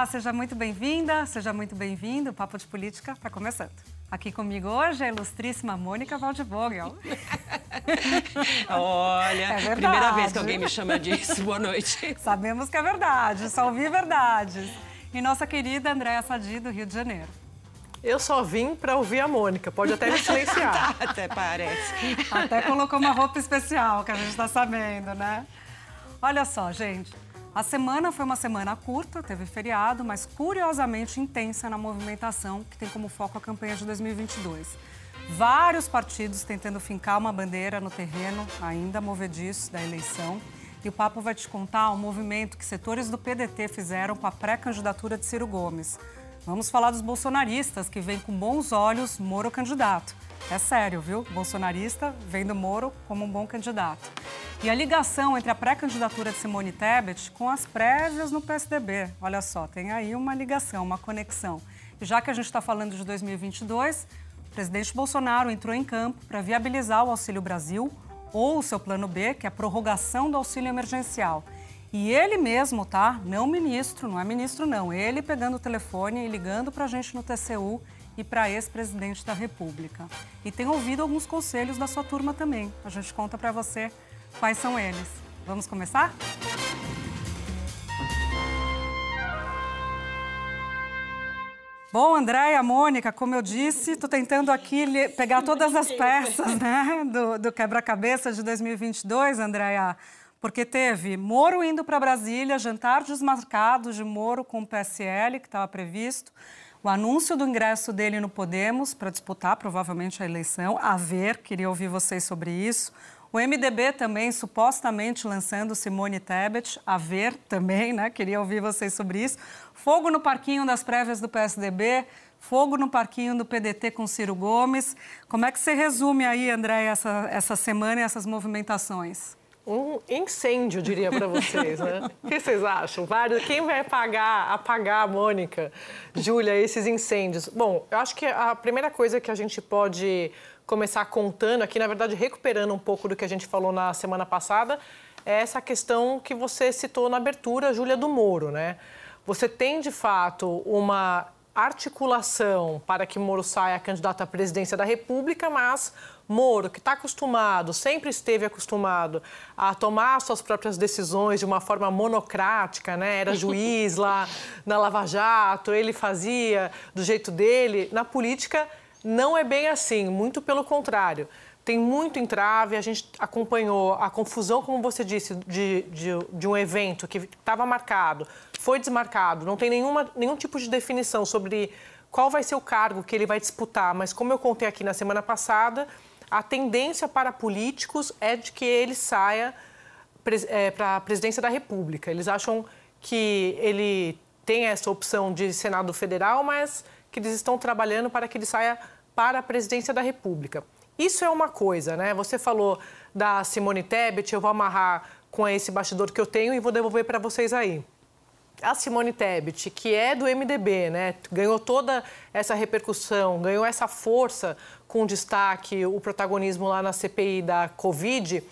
Olá, seja muito bem-vinda, seja muito bem-vindo. O Papo de Política está começando. Aqui comigo hoje a ilustríssima Mônica Waldvogel. Olha, É verdade. primeira vez que alguém me chama disso. Boa noite. Sabemos que é verdade, só ouvi verdades. E nossa querida Andréa Sadi, do Rio de Janeiro. Eu só vim para ouvir a Mônica, pode até me silenciar. Até parece. Até colocou uma roupa especial, que a gente está sabendo, né? Olha só, gente. A semana foi uma semana curta, teve feriado, mas curiosamente intensa na movimentação que tem como foco a campanha de 2022. Vários partidos tentando fincar uma bandeira no terreno ainda movediço da eleição. E o Papo vai te contar o movimento que setores do PDT fizeram com a pré-candidatura de Ciro Gomes. Vamos falar dos bolsonaristas que veem com bons olhos Moro candidato. É sério, viu? Bolsonarista vendo Moro como um bom candidato. E a ligação entre a pré-candidatura de Simone Tebet com as prévias no PSDB. Olha só, tem aí uma ligação, uma conexão. E já que a gente está falando de 2022, o presidente Bolsonaro entrou em campo para viabilizar o Auxílio Brasil ou o seu plano B, que é a prorrogação do auxílio emergencial. E ele mesmo, tá? Não ministro, não é ministro não. Ele pegando o telefone e ligando para a gente no TCU e para ex-presidente da República. E tem ouvido alguns conselhos da sua turma também. A gente conta para você quais são eles. Vamos começar? Bom, Andréia, Mônica, como eu disse, estou tentando aqui pegar todas as peças né, do, do quebra-cabeça de 2022, Andréia, porque teve Moro indo para Brasília, jantar desmarcado de Moro com o PSL, que estava previsto, o anúncio do ingresso dele no Podemos para disputar provavelmente a eleição, a ver, queria ouvir vocês sobre isso. O MDB também supostamente lançando Simone Tebet, a ver também, né? Queria ouvir vocês sobre isso. Fogo no parquinho das prévias do PSDB, fogo no parquinho do PDT com Ciro Gomes. Como é que você resume aí, André, essa, essa semana e essas movimentações? Um incêndio, diria para vocês, né? O que vocês acham? Quem vai apagar, apagar, Mônica, Júlia, esses incêndios? Bom, eu acho que a primeira coisa que a gente pode começar contando aqui, na verdade, recuperando um pouco do que a gente falou na semana passada, é essa questão que você citou na abertura, Júlia, do Moro, né? Você tem, de fato, uma articulação para que Moro saia candidato à presidência da República, mas Moro, que está acostumado, sempre esteve acostumado a tomar suas próprias decisões de uma forma monocrática, né? Era juiz lá na Lava Jato, ele fazia do jeito dele. Na política, não é bem assim, muito pelo contrário. Tem muito entrave, a gente acompanhou a confusão, como você disse, de, de, de um evento que estava marcado, foi desmarcado, não tem nenhuma, nenhum tipo de definição sobre qual vai ser o cargo que ele vai disputar, mas como eu contei aqui na semana passada, a tendência para políticos é de que ele saia é, para a presidência da República. Eles acham que ele tem essa opção de Senado Federal, mas que eles estão trabalhando para que ele saia para a presidência da República. Isso é uma coisa, né? Você falou da Simone Tebet, eu vou amarrar com esse bastidor que eu tenho e vou devolver para vocês aí. A Simone Tebet, que é do MDB, né? Ganhou toda essa repercussão, ganhou essa força com destaque, o protagonismo lá na CPI da Covid.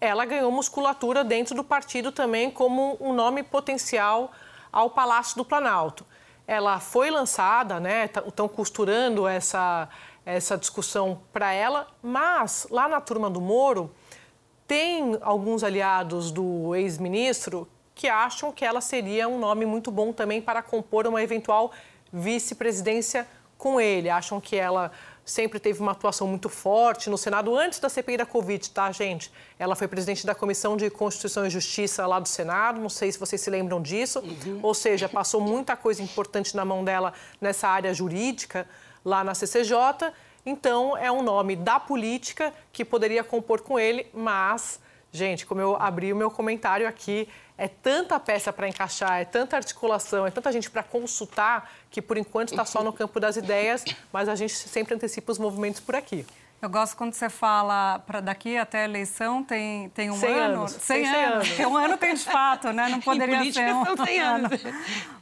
Ela ganhou musculatura dentro do partido também como um nome potencial ao Palácio do Planalto. Ela foi lançada, né? Estão costurando essa, essa discussão para ela, mas lá na turma do Moro tem alguns aliados do ex-ministro que acham que ela seria um nome muito bom também para compor uma eventual vice-presidência com ele. Acham que ela sempre teve uma atuação muito forte no Senado antes da CPI da Covid, tá, gente? Ela foi presidente da Comissão de Constituição e Justiça lá do Senado, não sei se vocês se lembram disso. Uhum. Ou seja, passou muita coisa importante na mão dela nessa área jurídica lá na CCJ. Então, é um nome da política que poderia compor com ele, mas Gente, como eu abri o meu comentário aqui, é tanta peça para encaixar, é tanta articulação, é tanta gente para consultar, que por enquanto está só no campo das ideias, mas a gente sempre antecipa os movimentos por aqui. Eu gosto quando você fala para daqui até a eleição tem, tem um 100 ano. anos. 100 Tem 100 anos. anos. Um ano tem de fato, né? Não poderia ser um são 100 ano. anos.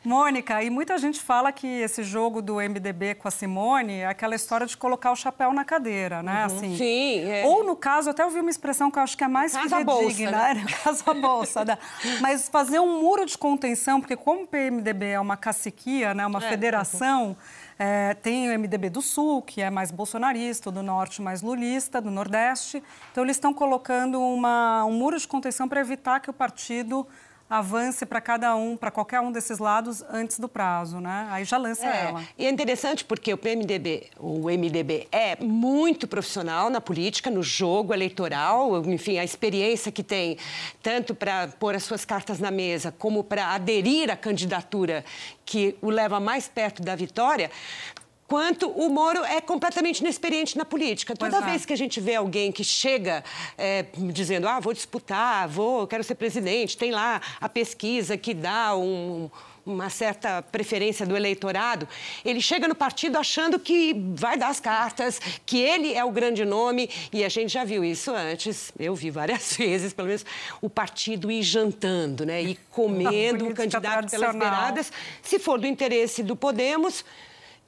Mônica, e muita gente fala que esse jogo do MDB com a Simone é aquela história de colocar o chapéu na cadeira, né? Assim, Sim, é. Ou, no caso, até ouvi uma expressão que eu acho que é mais Casa à bolsa, fidedigna, né? né? Casa bolsa. né? Mas fazer um muro de contenção, porque como o PMDB é uma caciquia, né? uma federação, é, tem o MDB do Sul, que é mais bolsonarista, do Norte mais lulista, do Nordeste. Então, eles estão colocando uma, um muro de contenção para evitar que o partido avance para cada um, para qualquer um desses lados antes do prazo, né? Aí já lança É, ela. e é interessante porque o PMDB, o MDB é muito profissional na política, no jogo eleitoral, enfim, a experiência que tem tanto para pôr as suas cartas na mesa como para aderir à candidatura que o leva mais perto da vitória. Quanto o Moro é completamente inexperiente na política. Toda é. vez que a gente vê alguém que chega é, dizendo, ah, vou disputar, vou, quero ser presidente, tem lá a pesquisa que dá um, uma certa preferência do eleitorado, ele chega no partido achando que vai dar as cartas, que ele é o grande nome, e a gente já viu isso antes, eu vi várias vezes, pelo menos, o partido ir jantando, né? Ir comendo o candidato pelas beiradas, se for do interesse do Podemos,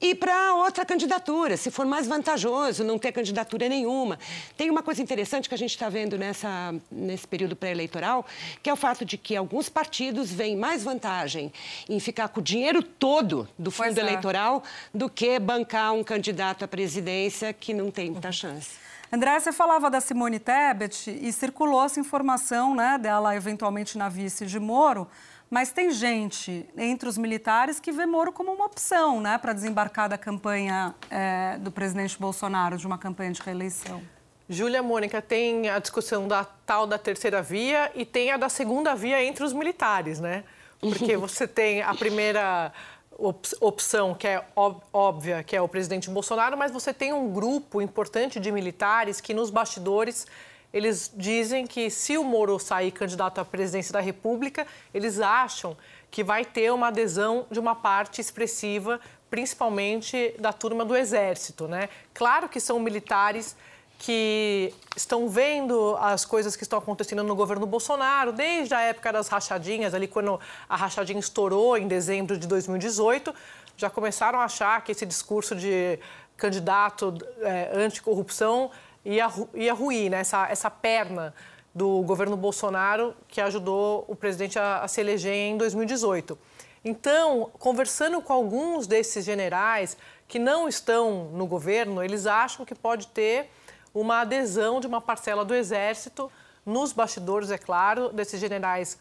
e para outra candidatura, se for mais vantajoso não ter candidatura nenhuma. Tem uma coisa interessante que a gente está vendo nessa, nesse período pré-eleitoral, que é o fato de que alguns partidos veem mais vantagem em ficar com o dinheiro todo do fundo é. eleitoral do que bancar um candidato à presidência que não tem muita chance. André, você falava da Simone Tebet e circulou essa informação né, dela eventualmente na vice de Moro, mas tem gente entre os militares que vê Moro como uma opção né, para desembarcar da campanha eh, do presidente Bolsonaro, de uma campanha de reeleição. Júlia Mônica, tem a discussão da tal da terceira via e tem a da segunda via entre os militares, né? Porque você tem a primeira op- opção, que é óbvia, que é o presidente Bolsonaro, mas você tem um grupo importante de militares que nos bastidores eles dizem que se o Moro sair candidato à presidência da República, eles acham que vai ter uma adesão de uma parte expressiva, principalmente da turma do Exército, né? Claro que são militares que estão vendo as coisas que estão acontecendo no governo Bolsonaro, desde a época das rachadinhas, ali quando a rachadinha estourou em dezembro de 2018, já começaram a achar que esse discurso de candidato é, anticorrupção ia, ia ruir, né? essa, essa perna do governo Bolsonaro que ajudou o presidente a, a se eleger em 2018. Então, conversando com alguns desses generais que não estão no governo, eles acham que pode ter uma adesão de uma parcela do Exército, nos bastidores, é claro, desses generais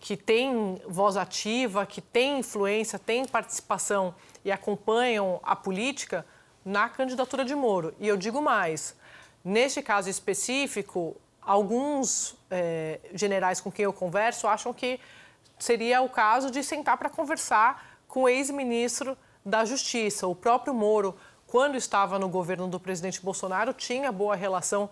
que têm voz ativa, que têm influência, têm participação e acompanham a política na candidatura de Moro. E eu digo mais, neste caso específico, alguns eh, generais com quem eu converso acham que seria o caso de sentar para conversar com o ex-ministro da Justiça. O próprio Moro, quando estava no governo do presidente Bolsonaro, tinha boa relação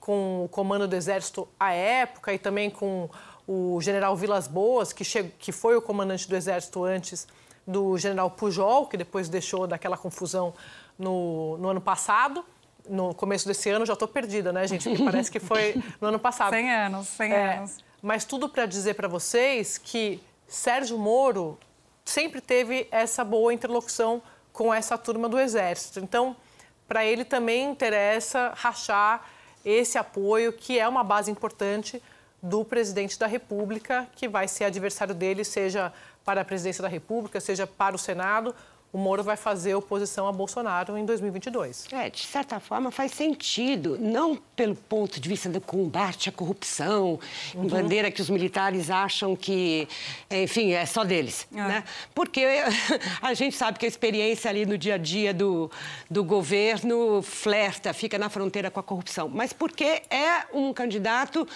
com o comando do Exército à época e também com o general Vilas Boas, que, che- que foi o comandante do Exército antes do general Pujol, que depois deixou daquela confusão no, no ano passado. No começo desse ano, já estou perdida, né, gente? Porque parece que foi no ano passado. 100 anos, 100 É, anos. mas tudo para dizer para vocês que Sérgio Moro sempre teve essa boa interlocução com essa turma do Exército. Então, para ele também interessa rachar esse apoio, que é uma base importante do presidente da República, que vai ser adversário dele, seja para a presidência da República, seja para o Senado. O Moro vai fazer oposição a Bolsonaro em 2022. É, de certa forma faz sentido, não pelo ponto de vista do combate à corrupção, Uhum. bandeira que os militares acham que, enfim, é só deles, né? Porque a gente sabe que a experiência ali no dia a dia do, do governo flerta, fica na fronteira com a corrupção, mas porque é um candidato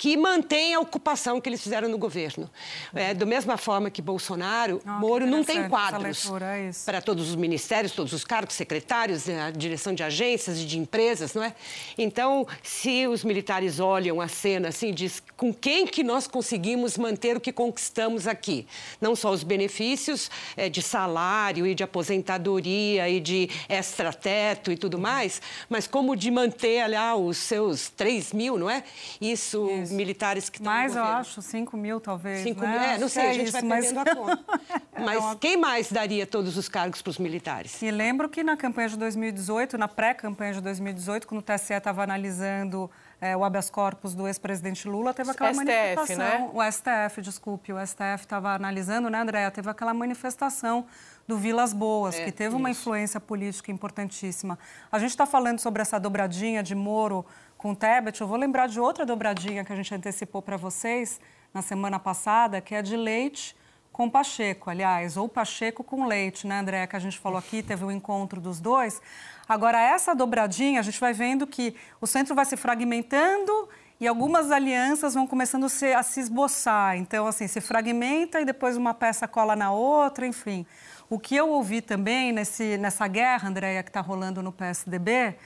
que mantém a ocupação que eles fizeram no governo. É, da mesma forma que Bolsonaro, que Moro não tem quadros leitura, é isso. para todos os ministérios, todos os cargos, secretários, a direção de agências e de empresas, não é? Então, se os militares olham a cena assim, diz com quem que nós conseguimos manter o que conquistamos aqui? Não só os benefícios eh, de salário e de aposentadoria e de extrateto e tudo mais, mas como de manter lá os seus 3 mil, não é? Isso, militares que estão Mais, eu acho, 5 mil, talvez. 5 né? mil, é, não sei, a gente isso, vai mas- perdendo a conta. É Mas uma- quem mais daria todos os cargos para os militares? E lembro que na campanha de 2018, na pré-campanha de 2018, quando o TSE estava analisando eh, o habeas corpus do ex-presidente Lula, teve aquela STF, manifestação. né? O STF, desculpe, o STF estava analisando, né, Andréa? Teve aquela manifestação do Vilas Boas, É, que teve uma influência política importantíssima. A gente está falando sobre essa dobradinha de Moro com Tebet. Eu vou lembrar de outra dobradinha que a gente antecipou para vocês na semana passada, que é de Leite com Pacheco, aliás, ou Pacheco com Leite, né, André? Que a gente falou aqui, teve o encontro dos dois. Agora, essa dobradinha, a gente vai vendo que o centro vai se fragmentando e algumas alianças vão começando a se, a se esboçar. Então, assim, se fragmenta e depois uma peça cola na outra, enfim. O que eu ouvi também nesse, nessa guerra, Andréia, que está rolando no PSDB,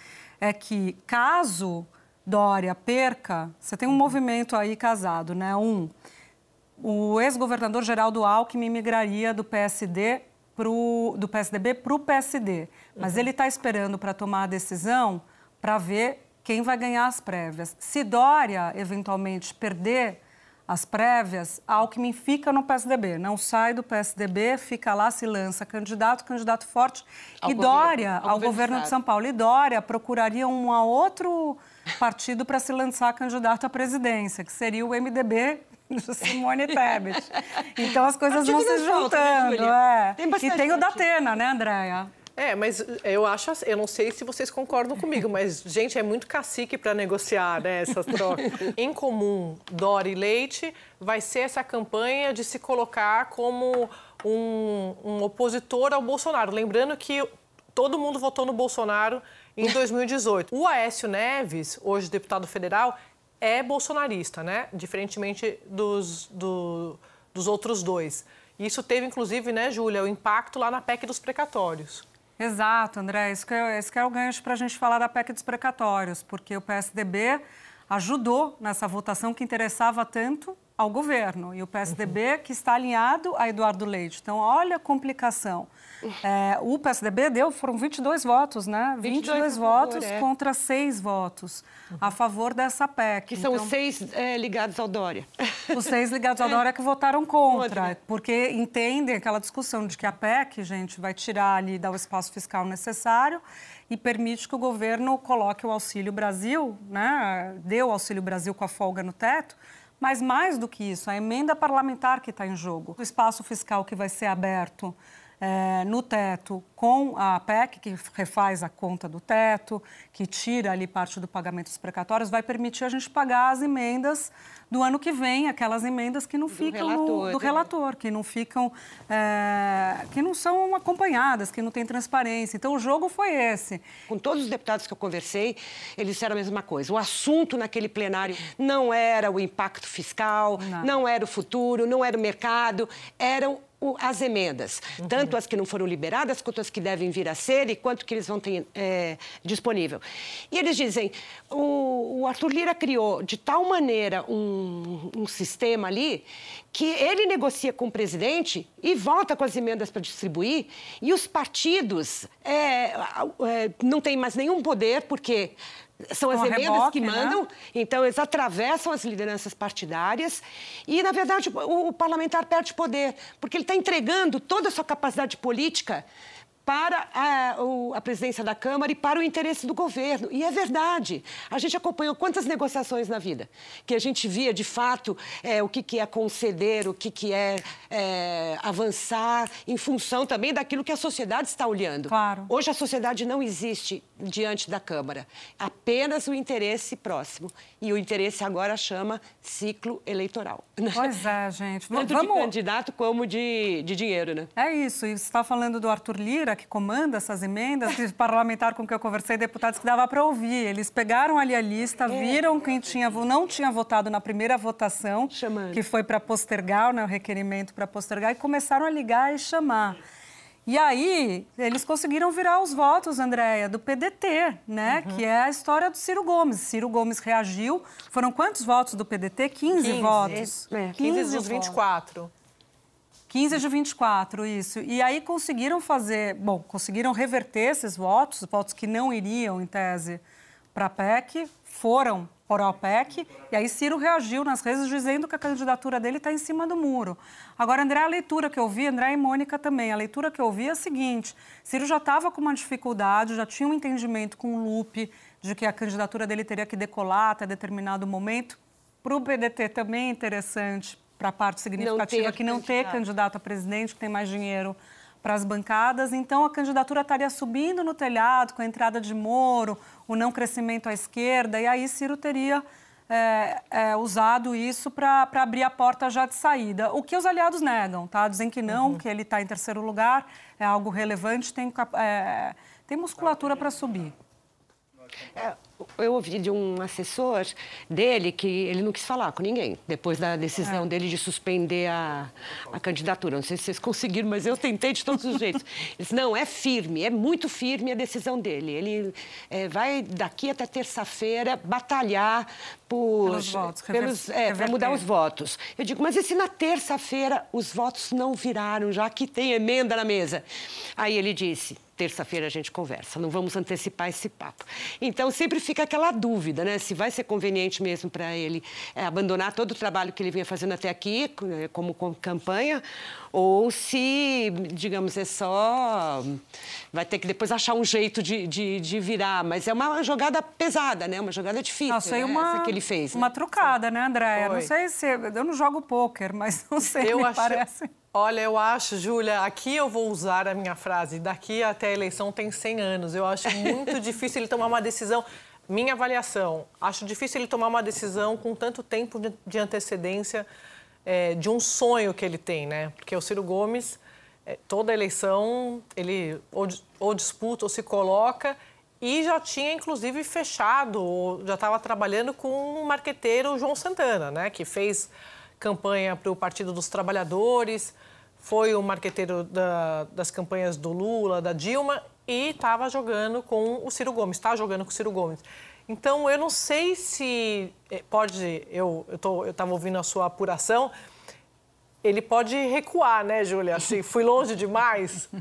é que caso Dória perca, você tem um movimento aí casado, né? Um, o ex-governador Geraldo Alckmin migraria do PSD pro, do PSDB para o PSD. Mas ele está esperando para tomar a decisão para ver quem vai ganhar as prévias. Se Dória, eventualmente, perder as prévias, Alckmin fica no PSDB, não sai do PSDB, fica lá, se lança candidato, candidato forte. Ao e governo- Dória, ao governo governo de. São Paulo, e Dória procuraria um a outro partido para se lançar candidato à presidência, que seria o MDB de Simone Tebet. Então as coisas vão se né, juntando. Júlia? é. Tem e tem o partido. Datena, né, Andréia? É, mas eu acho, assim- eu não sei se vocês concordam comigo, mas, gente, é muito cacique para negociar né, essas trocas. em comum, Dória e Leite, vai ser essa campanha de se colocar como um, um opositor ao Bolsonaro. Lembrando que todo mundo votou no Bolsonaro em 2018. O Aécio Neves, hoje deputado federal, é bolsonarista, né? Diferentemente dos, do- dos outros dois. Isso teve, inclusive, né, Júlia, o impacto lá na PEC dos precatórios. Exato, André. Isso que é, esse que é o gancho para a gente falar da PEC dos precatórios, porque o PSDB ajudou nessa votação que interessava tanto ao governo. E o PSDB que está alinhado a Eduardo Leite. Então, olha a complicação. É, o PSDB deu, foram 22 votos, né? 22 22 a favor, votos é. contra 6 votos a favor dessa PEC. Que são Então, os seis eh, ligados ao Dória. os seis ligados ao Dória que votaram contra, Contra. porque entendem aquela discussão de que a PEC, gente, vai tirar ali, dar o espaço fiscal necessário e permite que o governo coloque o Auxílio Brasil, né, dê o Auxílio Brasil com a folga no teto, mas mais do que isso, a emenda parlamentar que está em jogo, o espaço fiscal que vai ser aberto eh, no teto com a PEC, que refaz a conta do teto, que tira ali parte do pagamento dos precatórios, vai permitir a gente pagar as emendas do ano que vem, aquelas emendas que não ficam no- relator, do né? relator, que não ficam, eh, que não são acompanhadas, que não tem transparência. Então o jogo foi esse. Com todos os deputados que eu conversei, eles disseram a mesma coisa. O assunto naquele plenário não era o impacto fiscal, Não. não, era o futuro, não era o mercado, eram o- as emendas. Tanto as que não foram liberadas, quanto as que devem vir a ser e quanto que eles vão ter eh, disponível. E eles dizem, o, o Arthur Lira criou de tal maneira um, um sistema ali que ele negocia com o presidente e volta com as emendas para distribuir e os partidos é, é, não têm mais nenhum poder porque são as Com emendas reboque, que né? mandam, então eles atravessam as lideranças partidárias e, na verdade, o, o parlamentar perde poder, porque ele está entregando toda a sua capacidade política para a, o- a presidência da Câmara e para o interesse do governo. E é verdade. A gente acompanhou quantas negociações na vida, que a gente via, de fato, é, o que, que é conceder, o que, que é, é, avançar em função também daquilo que a sociedade está olhando. Claro. Hoje a sociedade não existe diante da Câmara, apenas o interesse próximo. E o interesse agora chama ciclo eleitoral. Pois é, gente. Tanto de candidato como de, de dinheiro, né? É isso. E você está falando do Arthur Lira, que comanda essas emendas, que parlamentar com que eu conversei, deputados que dava para ouvir. Eles pegaram ali a lista, viram quem tinha, não tinha votado na primeira votação, Chamando. que foi para postergar, né, o requerimento para postergar, e começaram a ligar e chamar. E aí, eles conseguiram virar os votos, Andréia, do PDT, né? Que é a história do Ciro Gomes. Ciro Gomes reagiu. Foram quantos votos do PDT? 15, 15. votos. É, 15 dos votos. 24. 15 de 24, isso. E aí conseguiram fazer, bom, conseguiram reverter esses votos, votos que não iriam, em tese, para a PEC, foram para a OPEC, e aí Ciro reagiu nas redes dizendo que a candidatura dele está em cima do muro. Agora, André, a leitura que eu vi, André e Mônica também, a leitura que eu vi é a seguinte, Ciro já estava com uma dificuldade, já tinha um entendimento com o Lupe de que a candidatura dele teria que decolar até determinado momento. Para o PDT também é interessante, para a parte significativa, ter que não ter candidato. candidato a presidente, que tem mais dinheiro para as bancadas. Então, a candidatura estaria subindo no telhado com a entrada de Moro, o não crescimento à esquerda, e aí Ciro teria é, é, usado isso para abrir a porta já de saída. O que os aliados negam, tá? Dizem que não, que ele está em terceiro lugar, é algo relevante, tem, é, tem musculatura para subir. É, eu ouvi de um assessor dele que ele não quis falar com ninguém depois da decisão dele de suspender a, a candidatura. Não sei se vocês conseguiram, mas eu tentei de todos os jeitos. Ele disse, não, é firme, é muito firme a decisão dele. Ele é, vai daqui até terça-feira batalhar por, Pelos votos, pelos, é, para mudar os votos. Eu digo, mas e se na terça-feira os votos não viraram, já que tem emenda na mesa? Aí ele disse, terça-feira a gente conversa, não vamos antecipar esse papo. Então sempre fica aquela dúvida, né? Se vai ser conveniente mesmo para ele é, abandonar todo o trabalho que ele vinha fazendo até aqui, eh, como, com campanha, ou se, digamos, é só. Vai ter que depois achar um jeito de, de, de virar. Mas é uma jogada pesada, né? Uma jogada difícil. Nossa, aí né? uma, Essa que ele fez. né? uma trucada, né, Andréia? Não sei se... Eu não jogo pôquer, mas não sei, Eu me acho, parece... Olha, eu acho, Júlia, aqui eu vou usar a minha frase, daqui até a eleição tem 100 anos. Eu acho muito difícil ele tomar uma decisão. Minha avaliação, acho difícil ele tomar uma decisão com tanto tempo de, antecedência é, de um sonho que ele tem, né? Porque o Ciro Gomes, é, toda eleição, ele ou, ou disputa ou se coloca e já tinha, inclusive, fechado, já estava trabalhando com o marqueteiro o João Santana, né? Que fez campanha para o Partido dos Trabalhadores, foi o marqueteiro da- das campanhas do Lula, da Dilma, e estava jogando com o Ciro Gomes, está jogando com o Ciro Gomes. Então, eu não sei se eh, pode, eu eu estava ouvindo a sua apuração, ele pode recuar, né, Júlia? Assim, fui longe demais.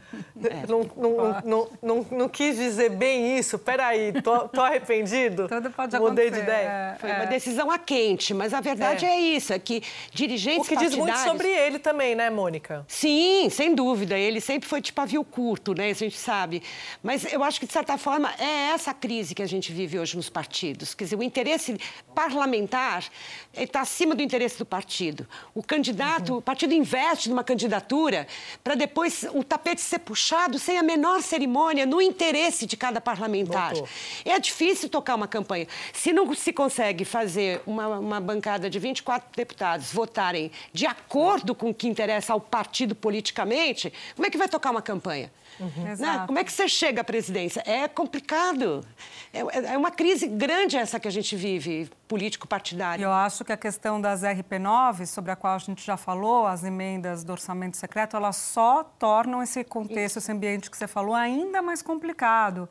Não, não, não, não, não quis dizer bem isso. Peraí, tô, tô arrependido. Tudo pode Mudei acontecer. de ideia. é, Foi é. uma decisão a quente, mas a verdade é, isso, é que dirigentes O que diz muito partidários- sobre ele também, né, Mônica? Sim, sem dúvida. Ele sempre foi de pavio curto, né? A gente sabe. Mas eu acho que, de certa forma, é essa crise que a gente vive hoje nos partidos. Quer dizer, o interesse parlamentar está acima do interesse do partido. O candidato, o partido investe numa candidatura para depois o tapete ser puxado sem a menor cerimônia no interesse de cada parlamentar. É difícil tocar uma campanha. Se não se consegue fazer uma, uma bancada de 24 deputados votarem de acordo com o que interessa ao partido politicamente, como é que vai tocar uma campanha? Né? Exato. Como é que você chega à presidência? É complicado. É, é uma crise grande essa que a gente vive, E político-partidária. eu acho que a questão das RP9, sobre a qual a gente já falou, as emendas do orçamento secreto, elas só tornam esse contexto, esse ambiente que você falou, ainda mais complicado.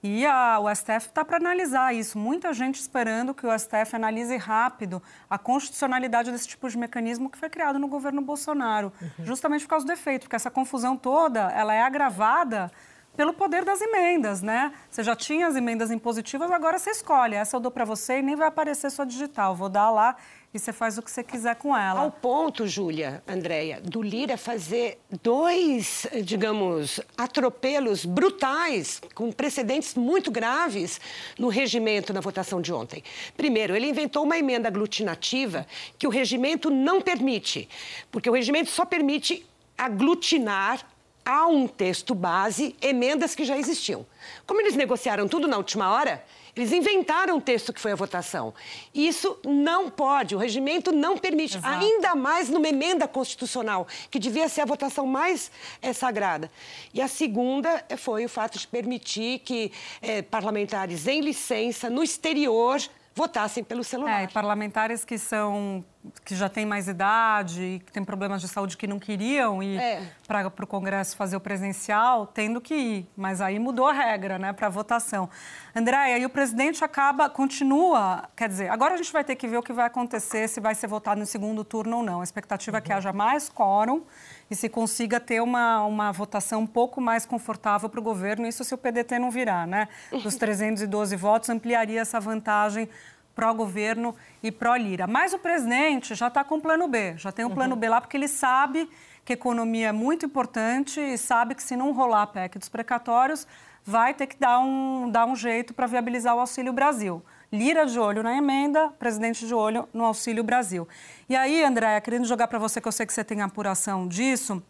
E a, o STF está para analisar isso. Muita gente esperando que o STF analise rápido a constitucionalidade desse tipo de mecanismo que foi criado no governo Bolsonaro, justamente por causa do efeito, porque essa confusão toda ela é agravada pelo poder das emendas, né? Você já tinha as emendas impositivas, agora você escolhe. Essa eu dou para você e nem vai aparecer sua digital. Vou dar lá e você faz o que você quiser com ela. Ao ponto, Júlia, Andréia, do Lira fazer dois, digamos, atropelos brutais, com precedentes muito graves no regimento na votação de ontem. Primeiro, ele inventou uma emenda aglutinativa que o regimento não permite, porque o regimento só permite aglutinar há um texto base, emendas que já existiam. Como eles negociaram tudo na última hora, eles inventaram um texto que foi a votação. Isso não pode, o regimento não permite, Exato. ainda mais numa emenda constitucional, que devia ser a votação mais é, sagrada. E a segunda eh, foi o fato de permitir que é, parlamentares em licença, no exterior, votassem pelo celular. É, e parlamentares que são que já têm mais idade, que têm problemas de saúde que não queriam ir É. para o Congresso fazer o presencial, tendo que ir. Mas aí mudou a regra, né, para a votação. Andréia, e o presidente acaba, continua, quer dizer, agora a gente vai ter que ver o que vai acontecer, se vai ser votado no segundo turno ou não. A expectativa é que haja mais quórum e se consiga ter uma, uma votação um pouco mais confortável para o governo, isso se o PDT não virar, né? Dos 312 votos, ampliaria essa vantagem pró-governo e pró-Lira. Mas o presidente já está com o plano B, já tem um plano B lá, porque ele sabe que a economia é muito importante e sabe que se não rolar a PEC dos precatórios, vai ter que dar um, dar um jeito para viabilizar o Auxílio Brasil. Lira de olho na emenda, presidente de olho no Auxílio Brasil. E aí, Andréia, querendo jogar para você, que eu sei que você tem apuração disso,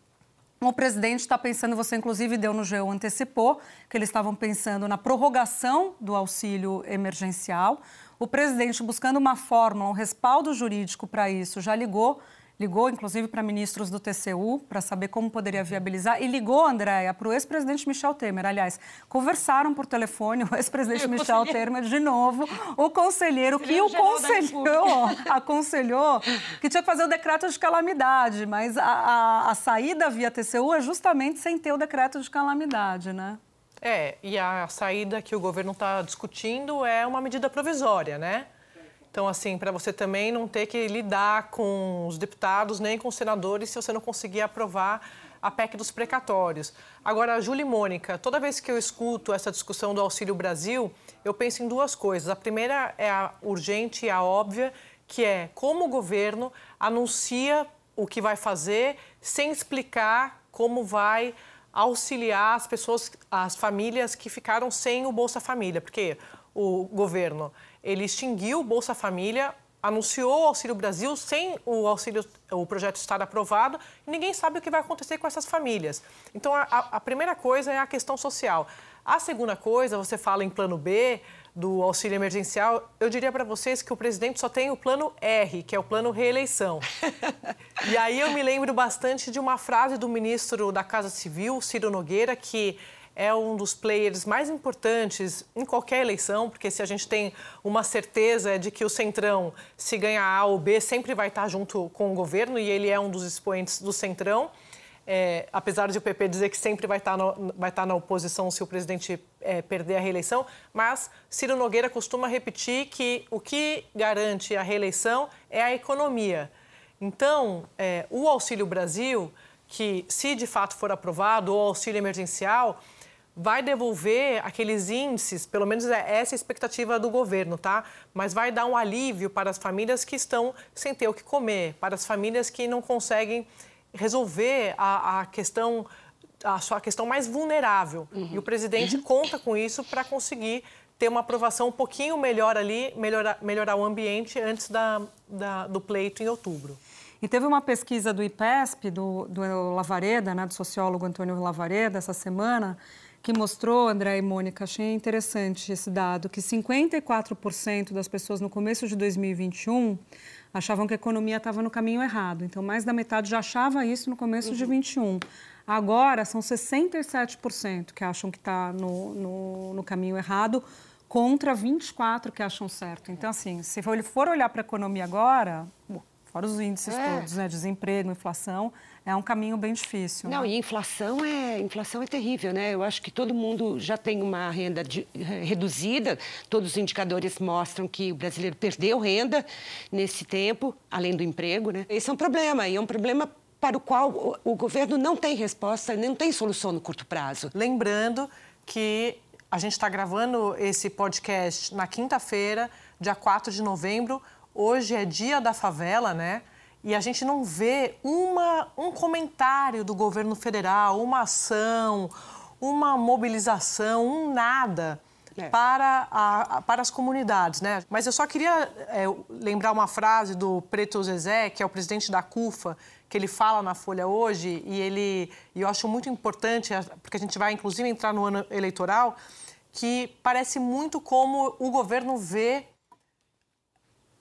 o presidente está pensando, você inclusive deu no GEU, antecipou, que eles estavam pensando na prorrogação do auxílio emergencial. O presidente, buscando uma fórmula, um respaldo jurídico para isso, já ligou, ligou inclusive para ministros do TCU para saber como poderia viabilizar e ligou, Andréia, para o ex-presidente Michel Temer. Aliás, conversaram por telefone o ex-presidente Michel Temer de novo, o conselheiro que o conselhou, aconselhou que tinha que fazer o decreto de calamidade, mas a, a, a saída via TCU é justamente sem ter o decreto de calamidade, né? É, e a saída que o governo está discutindo é uma medida provisória, né? Então, assim, para você também não ter que lidar com os deputados nem com os senadores se você não conseguir aprovar a PEC dos precatórios. Agora, Júlia e Mônica, toda vez que eu escuto essa discussão do Auxílio Brasil, eu penso em duas coisas. A primeira é a urgente e a óbvia, que é como o governo anuncia o que vai fazer sem explicar como vai auxiliar as pessoas, as famílias que ficaram sem o Bolsa Família, porque o governo ele extinguiu o Bolsa Família, anunciou o Auxílio Brasil sem o auxílio, o projeto estar aprovado, e ninguém sabe o que vai acontecer com essas famílias. Então, a, a primeira coisa é a questão social. A segunda coisa, você fala em plano B do auxílio emergencial, eu diria para vocês que o presidente só tem o plano R, que é o plano reeleição. e aí eu me lembro bastante de uma frase do ministro da Casa Civil, Ciro Nogueira, que é um dos players mais importantes em qualquer eleição, porque se a gente tem uma certeza de que o Centrão, se ganhar A ou B, sempre vai estar junto com o governo, e ele é um dos expoentes do Centrão. É, apesar de o PP dizer que sempre vai estar, no, vai estar na oposição se o presidente é, perder a reeleição, mas Ciro Nogueira costuma repetir que o que garante a reeleição é a economia. Então, é, o Auxílio Brasil, que se de fato for aprovado, o auxílio emergencial, vai devolver aqueles índices, pelo menos é essa a expectativa do governo, tá? Mas vai dar um alívio para as famílias que estão sem ter o que comer, para as famílias que não conseguem resolver a, a questão a sua questão mais vulnerável. Uhum. E o presidente conta com isso para conseguir ter uma aprovação um pouquinho melhor ali, melhorar, melhorar o ambiente antes da, da, do pleito em outubro. E teve uma pesquisa do IPESP, do, do Lavareda, né, do sociólogo Antônio Lavareda, essa semana, que mostrou, André e Mônica, achei interessante esse dado, que 54% das pessoas no começo de 2021 achavam que a economia estava no caminho errado. Então, mais da metade já achava isso no começo uhum. de 21. Agora, são 67% que acham que está no, no, no, caminho errado, contra 24% que acham certo. Então, assim, se for olhar para a economia agora, fora os índices é. todos, né? Desemprego, inflação, é um caminho bem difícil. Não, né? e inflação é, inflação é terrível, né? Eu acho que todo mundo já tem uma renda de, reduzida, todos os indicadores mostram que o brasileiro perdeu renda nesse tempo, além do emprego, né? Esse é um problema, e é um problema para o qual o, o governo não tem resposta, não tem solução no curto prazo. Lembrando que a gente está gravando esse podcast na quinta-feira, dia 4 de novembro, Hoje é dia da favela, né? E a gente não vê uma, um comentário do governo federal, uma ação, uma mobilização, um nada é. para, a, para as comunidades, né? Mas eu só queria é, lembrar uma frase do Preto Zezé, que é o presidente da CUFA, que ele fala na Folha hoje, e ele e eu acho muito importante, porque a gente vai inclusive entrar no ano eleitoral, que parece muito como o governo vê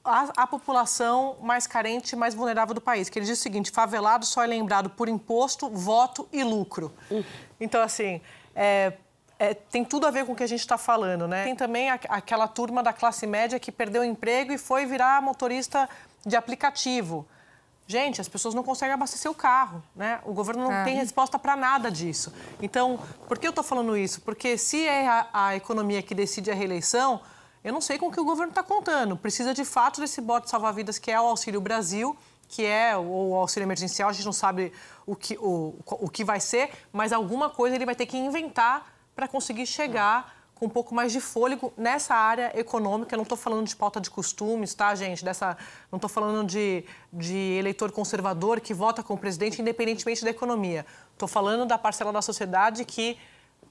a, a, população mais carente, mais vulnerável do país. Que ele diz o seguinte: favelado só é lembrado por imposto, voto e lucro. Uhum. Então, assim, é, é, tem tudo a ver com o que a gente está falando, né? Tem também a, aquela turma da classe média que perdeu o emprego e foi virar motorista de aplicativo. Gente, as pessoas não conseguem abastecer o carro, né? O governo não é. tem resposta para nada disso. Então, por que eu estou falando isso? Porque se é a, a economia que decide a reeleição, eu não sei com o que o governo está contando. Precisa de fato desse bote salva-vidas que é o Auxílio Brasil, que é o auxílio emergencial. A gente não sabe o que, o, o que vai ser, mas alguma coisa ele vai ter que inventar para conseguir chegar com um pouco mais de fôlego nessa área econômica. Eu não estou falando de pauta de costumes, tá, gente? Dessa, não estou falando de, de eleitor conservador que vota com o presidente independentemente da economia. Estou falando da parcela da sociedade que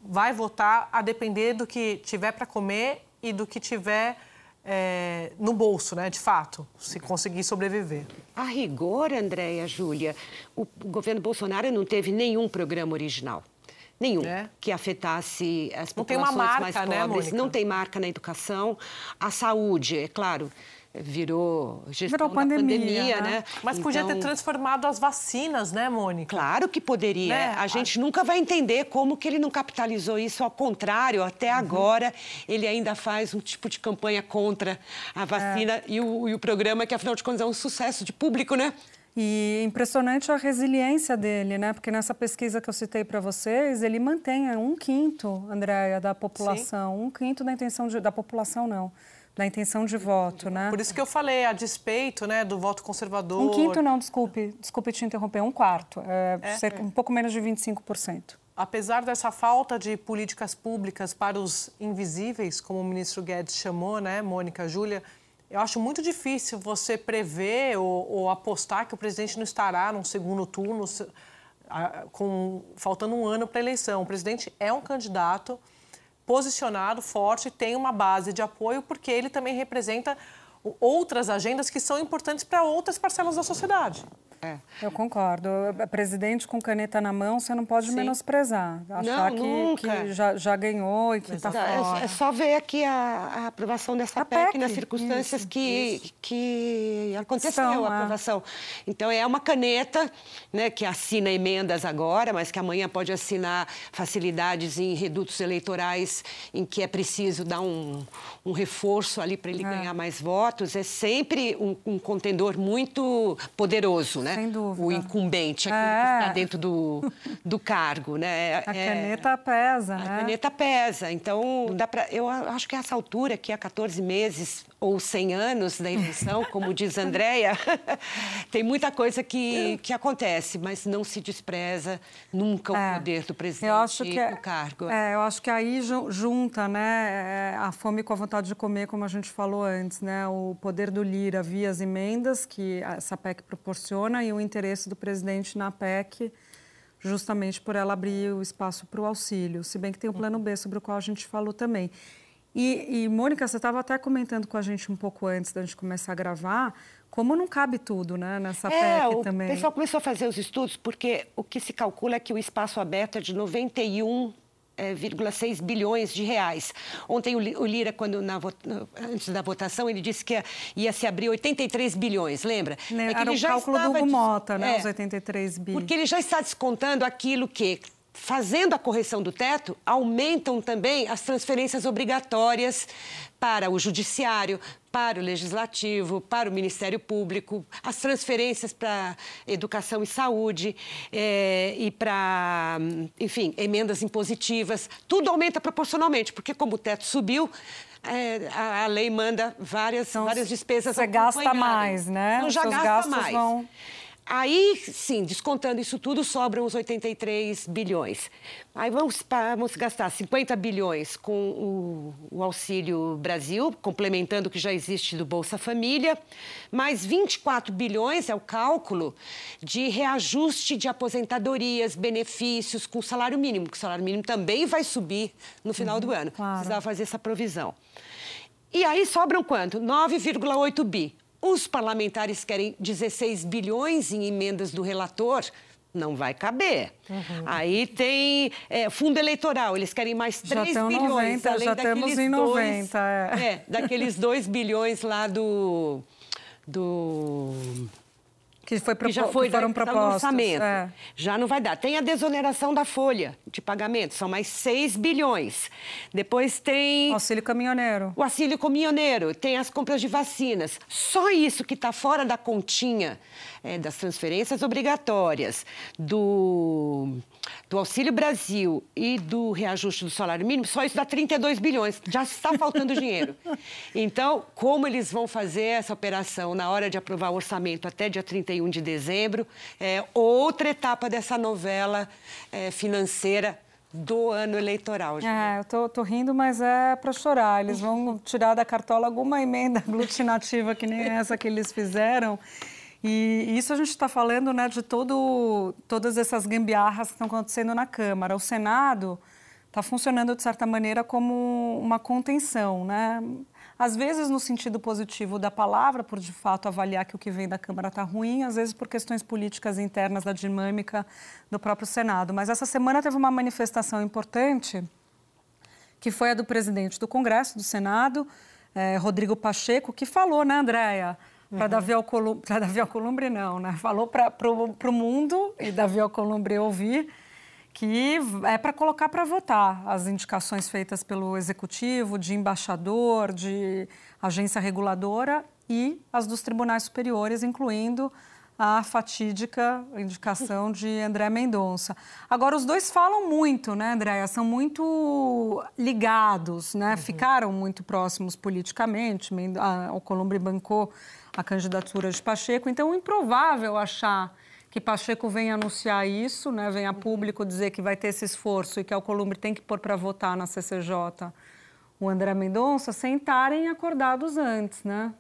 vai votar a depender do que tiver para comer e do que tiver é, no bolso, né, de fato, se conseguir sobreviver. A rigor, Andréia, Júlia, o governo Bolsonaro não teve nenhum programa original. Nenhum é. que afetasse as populações marca, mais né, pobres. Né, não tem marca na educação. A saúde, é claro, virou gestão virou pandemia, pandemia né? né? Mas então... podia ter então transformado as vacinas, né, Mônica? Claro que poderia. Né? A gente a... nunca vai entender como que ele não capitalizou isso. Ao contrário, até uhum. agora ele ainda faz um tipo de campanha contra a vacina é. e, o, e o programa que, afinal de contas, é um sucesso de público, né? E impressionante a resiliência dele, né? Porque nessa pesquisa que eu citei para vocês, ele mantém um quinto, Andréia, da população. Sim. Um quinto da intenção de, da população, não da intenção de voto, né? Por isso que eu falei, a despeito né, do voto conservador. Um quinto não, desculpe, desculpe te interromper, um quarto, é, é, um pouco menos de 25%. Apesar dessa falta de políticas públicas para os invisíveis, como o ministro Guedes chamou, né, Mônica, Júlia, eu acho muito difícil você prever ou, ou, apostar que o presidente não estará num segundo turno, com, faltando um ano para a eleição. O presidente é um candidato posicionado, forte, tem uma base de apoio, porque ele também representa outras agendas que são importantes para outras parcelas da sociedade. É. Eu concordo. Presidente com caneta na mão, você não pode Sim. menosprezar. Achar não, que, que já, já ganhou e que está fora. É, é, só ver aqui a, a aprovação dessa a PEC, PEC, nas circunstâncias isso, que, isso. que aconteceu São, a aprovação. É. Então, é uma caneta né, que assina emendas agora, mas que amanhã pode assinar facilidades em redutos eleitorais em que é preciso dar um, um reforço ali para ele é. ganhar mais votos. É sempre um, um contendor muito poderoso, né? Né? Sem dúvida. O incumbente, aquele é. que está dentro do, do cargo, né? A é, caneta pesa, a né? A caneta pesa. Então, dá pra, eu acho que essa altura, que há 14 meses ou 100 anos da eleição, como diz a Andréia, tem muita coisa que, que acontece, mas não se despreza nunca é. o poder do presidente eu acho que no cargo. É, eu acho que aí junta né, é, a fome com a vontade de comer, como a gente falou antes, né? O poder do Lira via as emendas que essa PEC proporciona e o interesse do presidente na PEC, justamente por ela abrir o espaço para o auxílio, se bem que tem o plano B, sobre o qual a gente falou também. E, e Mônica, você estava até comentando com a gente um pouco antes da gente começar a gravar, como não cabe tudo né, nessa é, PEC também. O pessoal começou a fazer os estudos porque o que se calcula é que o espaço aberto é de 91 1,6 bilhões de reais. Ontem o Lira, quando na, antes da votação, ele disse que ia, ia se abrir 83 bilhões, lembra? Né, é Era ele o já cálculo do Hugo Mota, né? É, os 83 bilhões. Porque ele já está descontando aquilo que fazendo a correção do teto, aumentam também as transferências obrigatórias para o Judiciário, para o Legislativo, para o Ministério Público, as transferências para educação e saúde é, e para, enfim, emendas impositivas. Tudo aumenta proporcionalmente, porque como o teto subiu, é, a, a, lei manda várias, então, várias despesas Você gasta mais, né? Então já Seus gasta mais. Vão... Aí, sim, descontando isso tudo, sobram os 83 bilhões. Aí vamos, vamos gastar 50 bilhões com o, o, Auxílio Brasil, complementando o que já existe do Bolsa Família, mais 24 bilhões é o cálculo de reajuste de aposentadorias, benefícios com salário mínimo, que o salário mínimo também vai subir no final uhum, do ano. Claro. Precisava fazer essa provisão. E aí sobram quanto? 9,8 bi Os parlamentares querem 16 bilhões em emendas do relator. Não vai caber. Uhum. Aí tem é, fundo eleitoral, eles querem mais 3 Já bilhões. 90, além já temos em dois- 90, é. é, daqueles 2 bilhões lá do. do Que, foi que já propo- foi que foram da- propostos. orçamento. é. Já não vai dar. Tem a desoneração da folha de pagamento, são mais 6 bilhões. Depois tem Auxílio caminhoneiro. o auxílio caminhoneiro, tem as compras de vacinas. Só isso que está fora da continha é, das transferências obrigatórias, do, do Auxílio Brasil e do reajuste do salário mínimo, só isso dá 32 bilhões. Já está faltando dinheiro. Então, como eles vão fazer essa operação na hora de aprovar o orçamento até dia 31 de dezembro, é outra etapa dessa novela é, financeira do ano eleitoral. gente. É, eu tô, tô rindo, mas é para chorar. Eles vão tirar da cartola alguma emenda aglutinativa que nem essa que eles fizeram. E isso a gente está falando né, de todo, todas essas gambiarras que estão acontecendo na Câmara. O Senado está funcionando, de certa maneira, como uma contenção. Né? Às vezes no sentido positivo da palavra, por de fato avaliar que o que vem da Câmara está ruim, às vezes por questões políticas internas da dinâmica do próprio Senado. Mas essa semana teve uma manifestação importante que foi a do presidente do Congresso, do Senado, eh, Rodrigo Pacheco, que falou, né, Andréia? Para Davi Alcolumbre, para Davi Alcolumbre não, né? Falou para o mundo e Davi Alcolumbre ouvir que é para colocar para votar as indicações feitas pelo Executivo, de embaixador, de agência reguladora e as dos tribunais superiores, incluindo a fatídica indicação de André Mendonça. Agora, os dois falam muito, né, Andréia? São muito ligados, né? Ficaram muito próximos politicamente. O Columbre bancou a candidatura de Pacheco, então é improvável achar que Pacheco venha anunciar isso, né? venha a público dizer que vai ter esse esforço e que o Columbre tem que pôr para votar na CCJ o André Mendonça sem estarem acordados antes, né?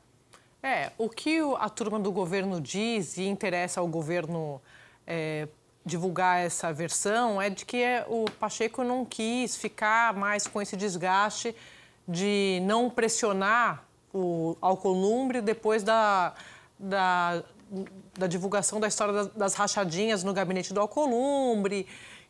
É, o que a turma do governo diz e interessa ao governo é, divulgar essa versão é de que é, o Pacheco não quis ficar mais com esse desgaste de não pressionar o Alcolumbre depois da, da, da divulgação da história das, rachadinhas no gabinete do Alcolumbre,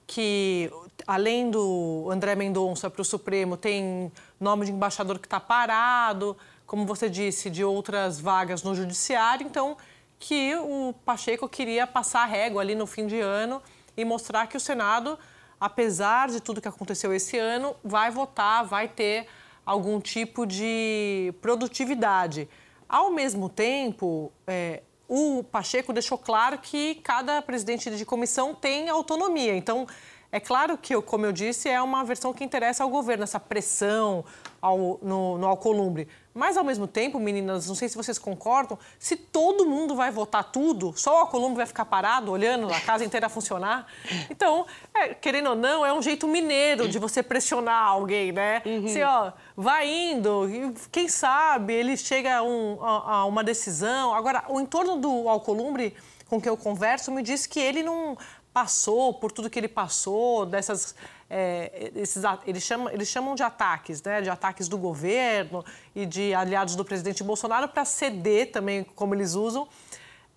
que além do André Mendonça para o Supremo tem nome de embaixador que está parado, como você disse, de outras vagas no judiciário, então que o Pacheco queria passar a régua ali no fim de ano e mostrar que o Senado, apesar de tudo que aconteceu esse ano, vai votar, vai ter algum tipo de produtividade. Ao mesmo tempo, é, o Pacheco deixou claro que cada presidente de comissão tem autonomia. Então, é claro que, como eu disse, é uma versão que interessa ao governo, essa pressão ao- no, no Alcolumbre. Mas, ao mesmo tempo, meninas, não sei se vocês concordam, se todo mundo vai votar tudo, só o Alcolumbre vai ficar parado, olhando a casa inteira funcionar. Então, é, querendo ou não, é um jeito mineiro de você pressionar alguém, né? Assim, ó, vai indo, quem sabe ele chega a, um- a- a uma decisão. Agora, o entorno do Alcolumbre, com quem eu converso, me diz que ele não passou por tudo que ele passou, dessas. É, esses, eles, chamam, eles chamam de ataques, né? De ataques do governo e de aliados do presidente Bolsonaro para ceder também, como eles usam,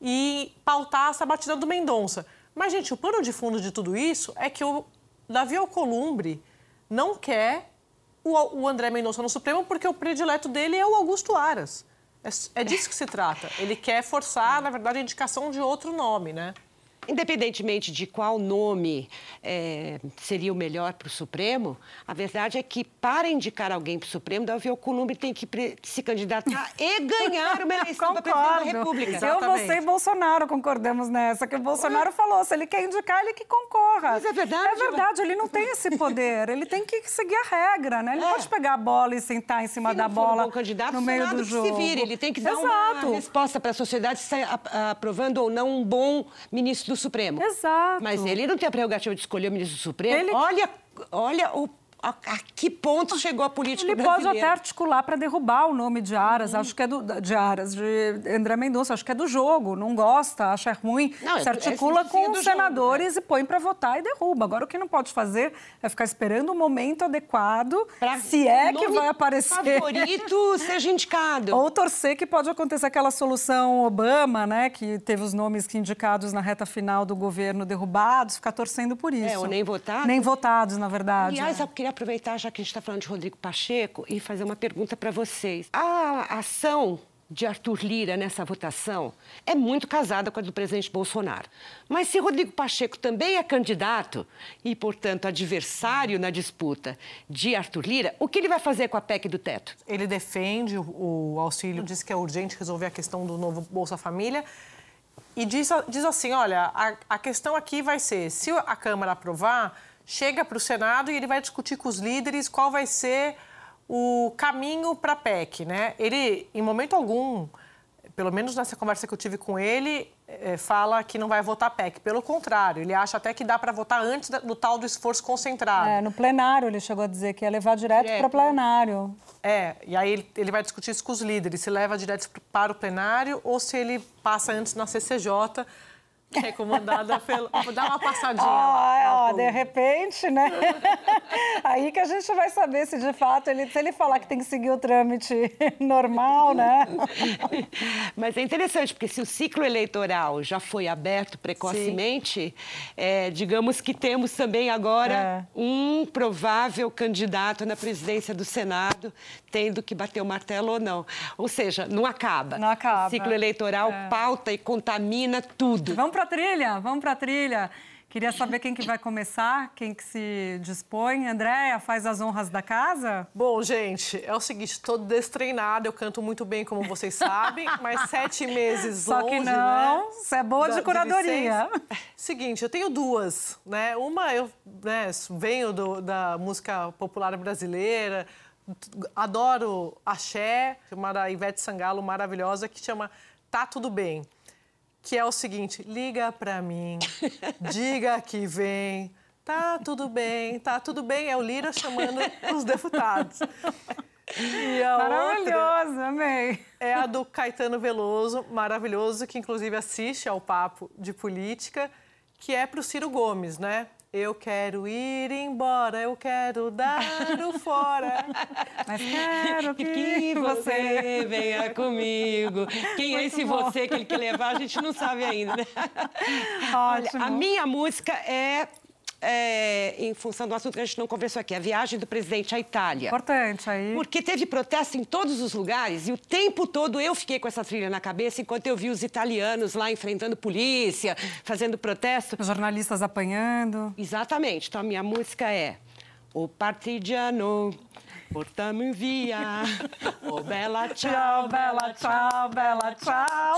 e pautar essa batida do Mendonça. Mas, gente, o pano de fundo de tudo isso é que o Davi Alcolumbre não quer o, o André Mendonça no Supremo porque o predileto dele é o Augusto Aras. É, é disso que se trata. Ele quer forçar, na verdade, a indicação de outro nome, né? Independentemente de qual nome eh, seria o melhor para o Supremo, a verdade é que, para indicar alguém para o Supremo, Davi Alcolumbre tem que se candidatar e ganhar uma eleição para presidente da República. Eu, Exatamente. você e Bolsonaro concordamos nessa, que o Bolsonaro falou, se ele quer indicar, ele que concorra. Mas é verdade, É verdade, ele não tem esse poder, ele tem que seguir a regra, né? Ele É. pode pegar a bola e sentar em cima Se da um bola bom candidato, no meio do que jogo. se vire. Ele tem que dar Exato. uma resposta para a sociedade se está aprovando ou não um bom ministro do Supremo. Exato. Mas ele não tem a prerrogativa de escolher o ministro do Supremo. Ele- Olha, olha o- a, a que ponto chegou a política Ele pode brasileira. até articular para derrubar o nome de Aras, acho que é do, de Aras, de André Mendonça, acho que é do jogo, não gosta, acha ruim, Não, é- se é articula vizinho com do os jogo, senadores e põe para votar e derruba. Agora o que não pode fazer é ficar esperando o momento adequado, Pra se é que vai aparecer. favorito seja indicado. Ou torcer que pode acontecer aquela solução Obama, né, que teve os nomes indicados na reta final do governo derrubados, ficar torcendo por isso. É, ou nem votados. Nem votados, na verdade. Aliás, é. eu queria aproveitar, já que a gente está falando de Rodrigo Pacheco, e fazer uma pergunta para vocês. A ação de Arthur Lira nessa votação é muito casada com a do presidente Bolsonaro. Mas se Rodrigo Pacheco também é candidato e, portanto, adversário na disputa de Arthur Lira, o que ele vai fazer com a PEC do teto? Ele defende o, auxílio, diz que é urgente resolver a questão do novo Bolsa Família. E diz, diz assim: olha, a, a questão aqui vai ser: se a Câmara aprovar, chega para o Senado e ele vai discutir com os líderes qual vai ser o caminho para a PEC. Né? Ele, em momento algum, pelo menos nessa conversa que eu tive com ele, eh, fala que não vai votar PEC. Pelo contrário, ele acha até que dá para votar antes do tal do esforço concentrado. É, no plenário ele chegou a dizer que ia levar direto Direto, para plenário. É, e aí ele, ele vai discutir isso com os líderes, se leva direto para o plenário ou se ele passa antes na CCJ, que comandada pelo... Dá uma passadinha lá. Ah, ó, de repente, né? Aí que a gente vai saber se de fato ele, se ele falar que tem que seguir o trâmite normal, né? Mas é interessante, porque se o ciclo eleitoral já foi aberto precocemente, é, digamos que temos também agora É. um provável candidato na presidência do Senado, tendo que bater o martelo ou não. Ou seja, não acaba. Não acaba. O ciclo eleitoral pauta e contamina tudo. Vamos para trilha, vamos para trilha. Queria saber quem que vai começar, quem que se dispõe. Andréia, faz as honras da casa? Bom, gente, é o seguinte, estou destreinada, eu canto muito bem, como vocês sabem, mas sete meses Só longe, que não, né? você é boa de da- curadoria. licença. Seguinte, eu tenho duas, né? Uma, eu né, venho do- da música popular brasileira, adoro axé, chamada Ivete Sangalo, maravilhosa, que chama Tá Tudo Bem. Que é o seguinte, liga pra mim, diga que vem, tá tudo bem, tá tudo bem. É o Lira chamando os deputados. E a Maravilhoso, amei. é a do Caetano Veloso, maravilhoso, que inclusive assiste ao Papo de Política, que é para o Ciro Gomes, né? Eu quero ir embora, eu quero dar o fora. Mas quero que, Que você venha comigo. Quem é esse bom. você que ele quer levar, a gente não sabe ainda, né? Olha, Ótimo. a minha música é, é, em função do assunto que a gente não conversou aqui, a viagem do presidente à Itália. Importante aí. Porque teve protesto em todos os lugares e o tempo todo eu fiquei com essa trilha na cabeça enquanto eu vi os italianos lá enfrentando polícia, fazendo protesto. Os jornalistas apanhando. Exatamente. Então a minha música é O Partigiano, portami via, oh bella ciao, bela, tchau, bela, tchau.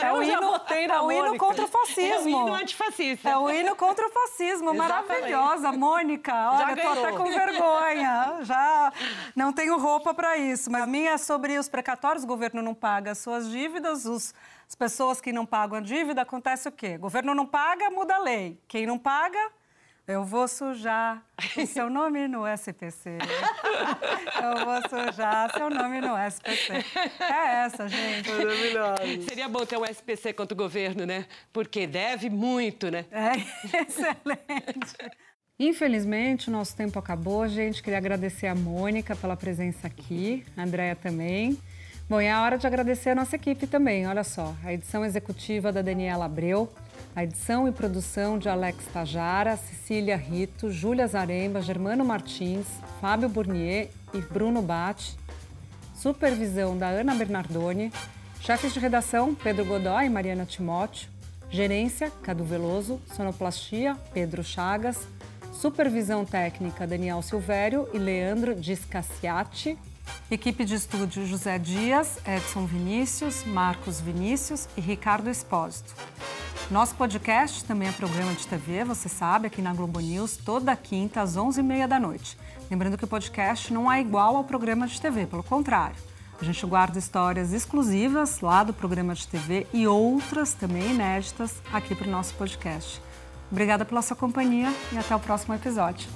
É o hino, é o hino contra o fascismo. É o hino antifascista. É o hino contra o fascismo. Maravilhosa, Mônica. Olha, tô até com vergonha. Já não tenho roupa para isso. Mas a minha é sobre os precatórios. O governo não paga as suas dívidas. Os, as pessoas que não pagam a dívida, acontece o quê? O governo não paga, muda a lei. Quem não paga... Eu vou sujar o seu nome no SPC. Eu vou sujar seu nome no SPC. É essa, gente. Maravilhoso. Seria bom ter um SPC contra o governo, né? Porque deve muito, né? É excelente. Infelizmente, o nosso tempo acabou, gente. Queria agradecer a Mônica pela presença aqui, a Andréia também. Bom, e é a hora de agradecer a nossa equipe também. Olha só, a edição executiva da Daniela Abreu, a edição e produção de Alex Tajara, Cecília Rito, Júlia Zaremba, Germano Martins, Fábio Burnier e Bruno Batti. Supervisão da Ana Bernardoni. Chefes de redação, Pedro Godoy e Mariana Timóteo. Gerência, Cadu Veloso. Sonoplastia, Pedro Chagas. Supervisão técnica, Daniel Silvério e Leandro Discassiati. Equipe de estúdio, José Dias, Edson Vinícius, Marcos Vinícius e Ricardo Espósito. Nosso podcast também é programa de TV, você sabe, aqui na Globo News, toda quinta às 11h30 da noite. Lembrando que o podcast não é igual ao programa de TV, pelo contrário. A gente guarda histórias exclusivas lá do programa de TV e outras também inéditas aqui para o nosso podcast. Obrigada pela sua companhia e até o próximo episódio.